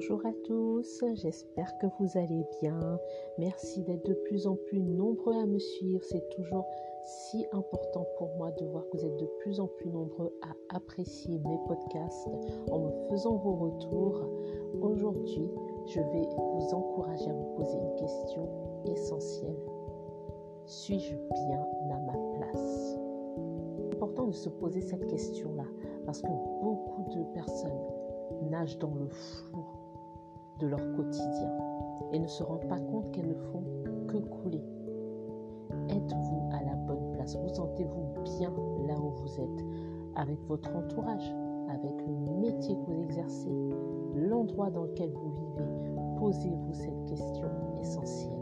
Bonjour à tous, j'espère que vous allez bien. Merci d'être de plus en plus nombreux à me suivre. C'est toujours si important pour moi de voir que vous êtes de plus en plus nombreux à apprécier mes podcasts en me faisant vos retours. Aujourd'hui, je vais vous encourager à vous poser une question essentielle. Suis-je bien à ma place? C'est important de se poser cette question-là parce que beaucoup de personnes nagent dans le flou de leur quotidien et ne se rendent pas compte qu'elles ne font que couler. Êtes-vous à la bonne place? Vous sentez-vous bien là où vous êtes? Avec votre entourage, avec le métier que vous exercez, l'endroit dans lequel vous vivez Posez-vous cette question essentielle.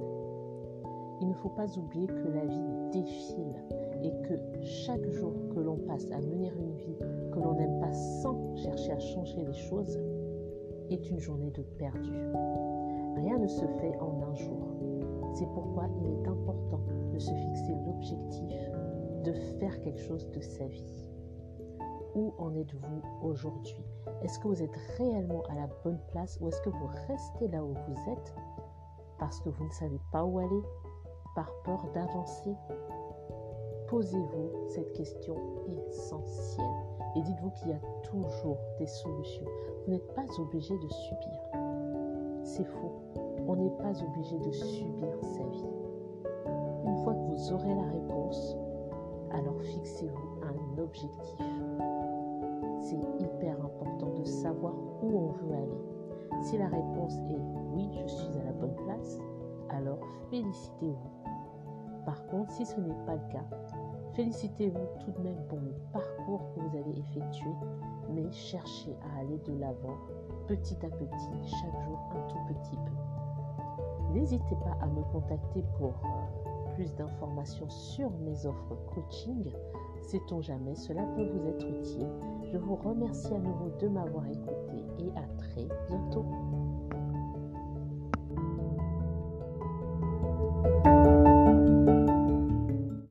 Il ne faut pas oublier que la vie défile et que chaque jour que l'on passe à mener une vie que l'on n'aime pas sans chercher à changer les choses est une journée de perdu. Rien ne se fait en un jour. C'est pourquoi il est important de se fixer l'objectif de faire quelque chose de sa vie. Où en êtes-vous aujourd'hui? Est-ce que vous êtes réellement à la bonne place ou est-ce que vous restez là où vous êtes parce que vous ne savez pas où aller, par peur d'avancer? Posez-vous cette question essentielle et dites-vous qu'il y a toujours des solutions. Vous n'êtes pas obligé de subir. C'est faux. On n'est pas obligé de subir sa vie. Une fois que vous aurez la réponse, alors fixez-vous un objectif. C'est hyper important de savoir où on veut aller. Si la réponse est oui, je suis à la bonne place, alors félicitez-vous. Par contre, si ce n'est pas le cas, Félicitez-vous tout de même pour le parcours que vous avez effectué, mais cherchez à aller de l'avant petit à petit, chaque jour un tout petit peu. N'hésitez pas à me contacter pour euh, plus d'informations sur mes offres coaching. Sait-on jamais, cela peut vous être utile. Je vous remercie à nouveau de m'avoir écouté et à très bientôt.